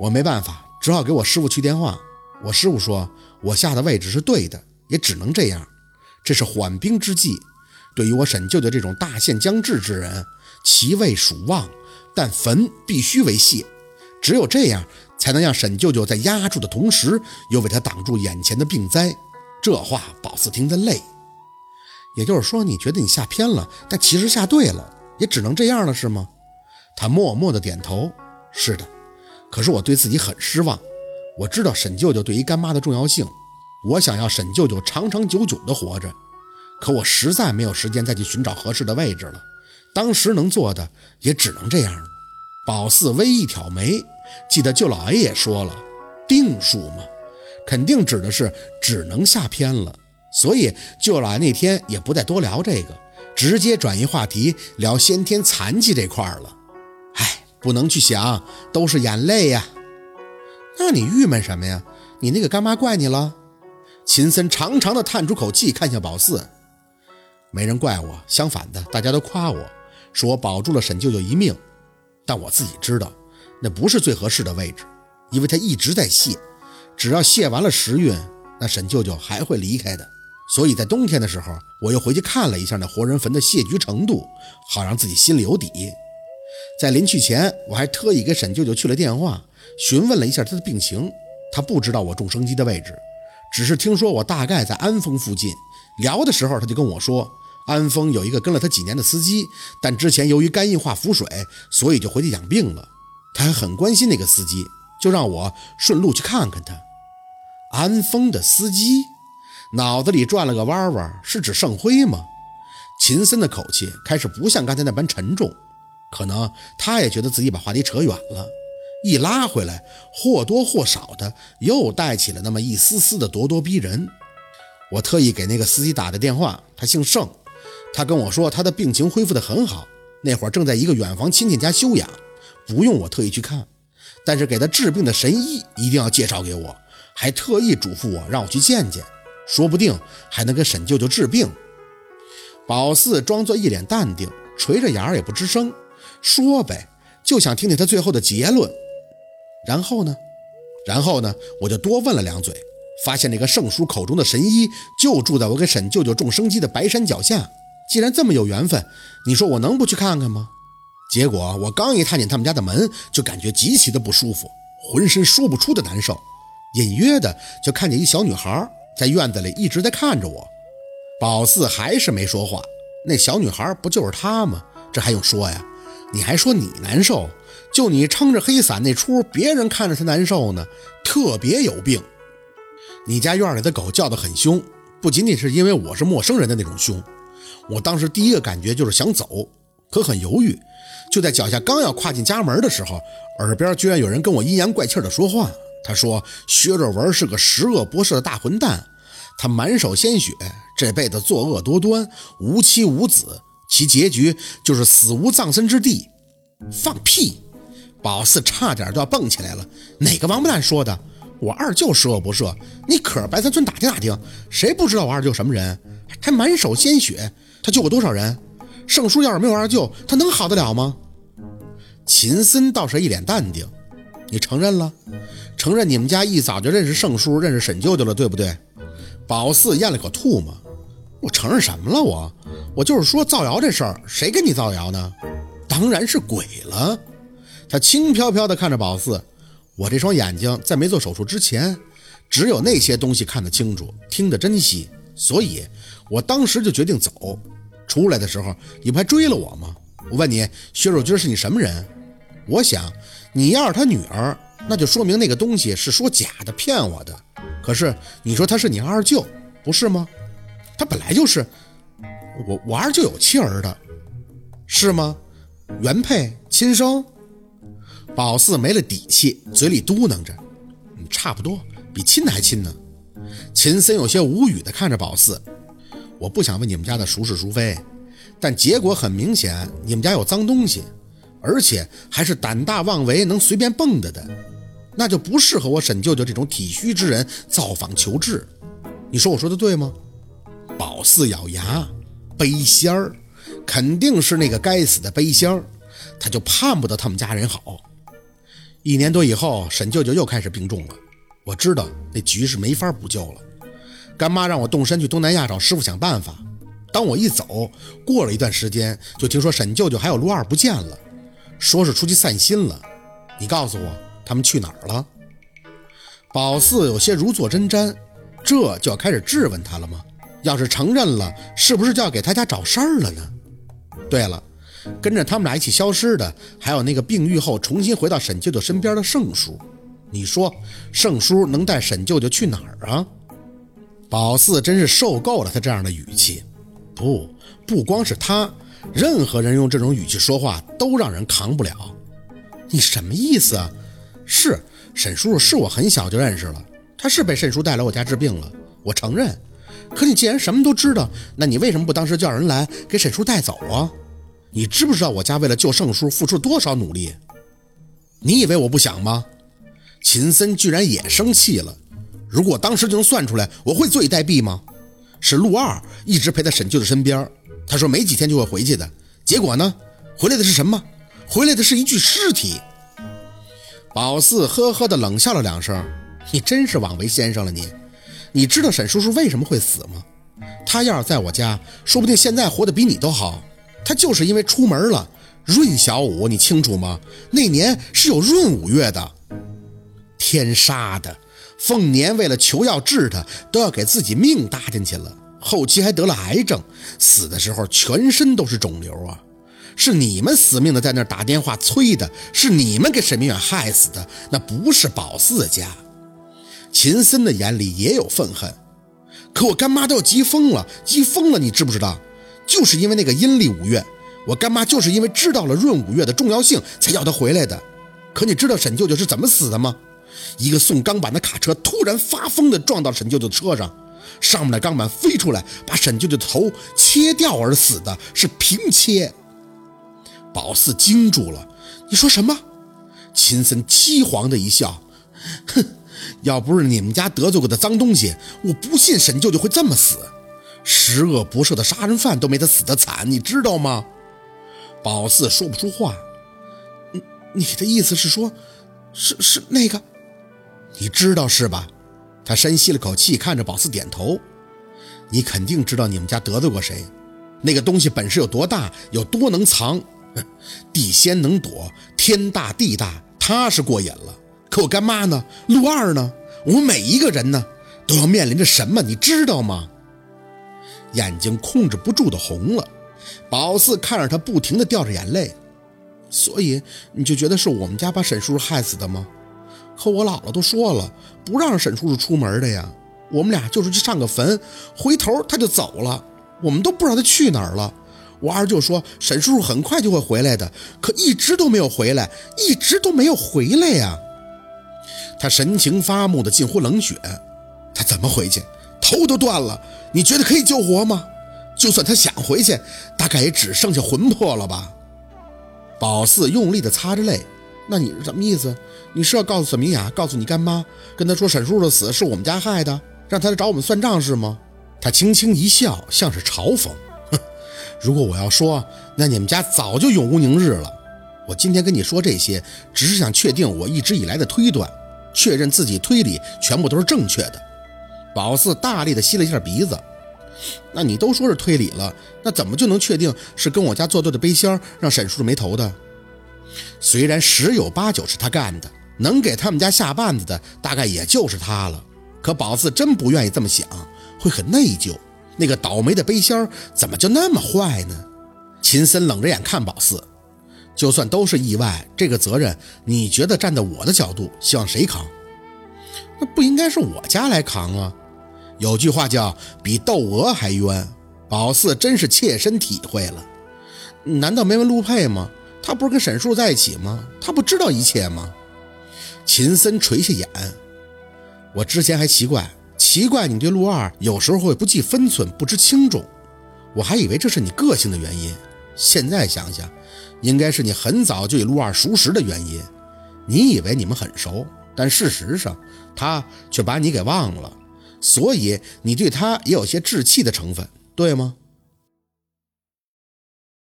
我没办法，只好给我师傅去电话。我师傅说我下的位置是对的，也只能这样。这是缓兵之计。对于我沈舅舅这种大限将至之人，其位属旺，但坟必须为谢。只有这样，才能让沈舅舅在压住的同时，又为他挡住眼前的病灾。这话宝四听得累。也就是说，你觉得你下偏了，但其实下对了，也只能这样了，是吗？他默默地点头。是的，可是我对自己很失望。我知道沈舅舅对于干妈的重要性，我想要沈舅舅长长久久地活着，可我实在没有时间再去寻找合适的位置了。当时能做的也只能这样了。宝四微一挑眉，记得舅老爷也说了，定数嘛，肯定指的是只能下偏了。所以舅老爷那天也不再多聊这个，直接转移话题聊先天残疾这块了。不能去想，都是眼泪呀。那你郁闷什么呀？你那个干妈怪你了？秦森长长的叹出口气，看向宝四，没人怪我，相反的，大家都夸我，说我保住了沈舅舅一命。但我自己知道，那不是最合适的位置，因为他一直在谢，只要谢完了时运，那沈舅舅还会离开的。所以在冬天的时候，我又回去看了一下那活人坟的谢局程度，好让自己心里有底。在临去前，我还特意给沈舅舅去了电话，询问了一下他的病情。他不知道我种生机的位置，只是听说我大概在安丰附近。聊的时候，他就跟我说，安丰有一个跟了他几年的司机，但之前由于肝硬化腹水，所以就回去养病了。他还很关心那个司机，就让我顺路去看看他。安丰的司机。脑子里转了个弯弯，是指盛辉吗？秦森的口气开始不像刚才那般沉重，可能他也觉得自己把话题扯远了，一拉回来，或多或少的又带起了那么一丝丝的咄咄逼人。我特意给那个司机打的电话，他姓盛，他跟我说他的病情恢复得很好，那会儿正在一个远房亲戚家休养，不用我特意去看，但是给他治病的神医一定要介绍给我，还特意嘱咐我让我去见见。说不定还能给沈舅舅治病。宝四装作一脸淡定，垂着眼儿也不吱声。说呗，就想听听他最后的结论。然后呢？然后呢？我就多问了两嘴，发现那个盛叔口中的神医就住在我给沈舅舅种生机的白山脚下。既然这么有缘分，你说我能不去看看吗？结果我刚一踏进他们家的门，就感觉极其的不舒服，浑身说不出的难受，隐约的就看见一小女孩。在院子里一直在看着我，宝四还是没说话。那小女孩不就是她吗？这还用说呀？你还说你难受？就你撑着黑伞那出，别人看着才难受呢，特别有病。你家院里的狗叫得很凶，不仅仅是因为我是陌生人的那种凶。我当时第一个感觉就是想走，可很犹豫。就在脚下刚要跨进家门的时候，耳边居然有人跟我阴阳怪气的说话。他说：“薛若文是个十恶不赦的大混蛋，他满手鲜血，这辈子作恶多端，无妻无子，其结局就是死无葬身之地。”放屁！宝四差点就要蹦起来了。哪个王八蛋说的？我二舅十恶不赦，你可白山村打听打听，谁不知道我二舅什么人？还满手鲜血，他救过多少人？圣叔要是没有二舅，他能好得了吗？秦森倒是一脸淡定。你承认了？承认你们家一早就认识圣叔，认识沈舅舅了，对不对？宝四咽了口唾沫。我承认什么了？我，我就是说造谣这事儿，谁跟你造谣呢？当然是鬼了。他轻飘飘地看着宝四。我这双眼睛在没做手术之前，只有那些东西看得清楚，听得真细，所以我当时就决定走。出来的时候，你不还追了我吗？我问你，薛若君是你什么人？我想，你要是他女儿。那就说明那个东西是说假的，骗我的。可是你说他是你二舅，不是吗？他本来就是。我我二舅有妻儿的，是吗？原配亲生？宝四没了底气，嘴里嘟囔着：“差不多，比亲的还亲呢。”秦森有些无语地看着宝四：“我不想问你们家的孰是孰非，但结果很明显，你们家有脏东西。”而且还是胆大妄为、能随便蹦跶的，那就不适合我沈舅舅这种体虚之人造访求治。你说我说的对吗？宝四咬牙，背仙儿，肯定是那个该死的背仙儿，他就盼不得他们家人好。一年多以后，沈舅舅又开始病重了。我知道那局是没法补救了，干妈让我动身去东南亚找师傅想办法。当我一走，过了一段时间，就听说沈舅舅还有陆二不见了，说是出去散心了。你告诉我，他们去哪儿了？宝四有些如坐针毡，这就要开始质问他了吗？要是承认了，是不是就要给他家找事儿了呢？对了，跟着他们俩一起消失的，还有那个病愈后重新回到沈舅舅身边的盛叔。你说，盛叔能带沈舅舅去哪儿啊？宝四真是受够了他这样的语气。不，不光是他，任何人用这种语气说话都让人扛不了。你什么意思啊？是沈叔叔是我很小就认识了，他是被沈叔带来我家治病了，我承认。可你既然什么都知道，那你为什么不当时叫人来给沈叔带走啊？你知不知道我家为了救盛叔付出了多少努力？你以为我不想吗？秦森居然也生气了。如果当时就能算出来，我会坐以待毙吗？是陆二一直陪在沈舅的身边，他说没几天就会回去的。结果呢？回来的是什么？回来的是一具尸体。宝四呵呵的冷笑了两声：“你真是枉为先生了，你你知道沈叔叔为什么会死吗？他要是在我家，说不定现在活得比你都好。他就是因为出门了。闰小五，你清楚吗？那年是有闰五月的。天杀的！”凤年为了求药治他，都要给自己命搭进去了，后期还得了癌症，死的时候全身都是肿瘤啊！是你们死命的在那打电话催的，是你们给沈明远害死的，那不是宝四家。秦森的眼里也有愤恨，可我干妈都要急疯了，急疯了，你知不知道？就是因为那个阴历五月，我干妈就是因为知道了闰五月的重要性，才要他回来的。可你知道沈舅舅是怎么死的吗？一个送钢板的卡车突然发疯地撞到沈舅舅的车上，上面的钢板飞出来，把沈舅舅的头切掉而死的，是平切。宝四惊住了，你说什么？秦森凄黄的一笑，哼，要不是你们家得罪过的脏东西，我不信沈舅舅会这么死。十恶不赦的杀人犯都没他死得惨，你知道吗？宝四说不出话。你你的意思是说，是是那个？你知道是吧？他深吸了口气，看着宝四点头。你肯定知道你们家得罪过谁？那个东西本事有多大，有多能藏？地仙能躲，天大地大，他是过瘾了。可我干妈呢？陆二呢？我们每一个人呢，都要面临着什么？你知道吗？眼睛控制不住的红了。宝四看着他，不停的掉着眼泪。所以你就觉得是我们家把沈叔叔害死的吗？可我姥姥都说了，不让沈叔叔出门的呀。我们俩就是去上个坟，回头他就走了，我们都不知道他去哪儿了。我二舅说沈叔叔很快就会回来的，可一直都没有回来，一直都没有回来呀。他神情发木的近乎冷血，他怎么回去？头都断了，你觉得可以救活吗？就算他想回去，大概也只剩下魂魄了吧。宝四用力的擦着泪。那你是什么意思？你是要告诉沈明雅，告诉你干妈，跟她说沈叔叔的死是我们家害的，让她来找我们算账是吗？他轻轻一笑，像是嘲讽。哼，如果我要说，那你们家早就永无宁日了。我今天跟你说这些，只是想确定我一直以来的推断，确认自己推理全部都是正确的。宝四大力的吸了一下鼻子。那你都说是推理了，那怎么就能确定是跟我家作对的背仙让沈叔叔没头的？虽然十有八九是他干的，能给他们家下绊子的大概也就是他了。可宝四真不愿意这么想，会很内疚。那个倒霉的背仙怎么就那么坏呢？秦森冷着眼看宝四，就算都是意外，这个责任你觉得站在我的角度，希望谁扛？那不应该是我家来扛啊？有句话叫比窦娥还冤，宝四真是切身体会了。难道没问陆佩吗？他不是跟沈叔在一起吗？他不知道一切吗？秦森垂下眼，我之前还奇怪，奇怪你对陆二有时候会不计分寸、不知轻重，我还以为这是你个性的原因。现在想想，应该是你很早就与陆二熟识的原因。你以为你们很熟，但事实上他却把你给忘了，所以你对他也有些稚气的成分，对吗？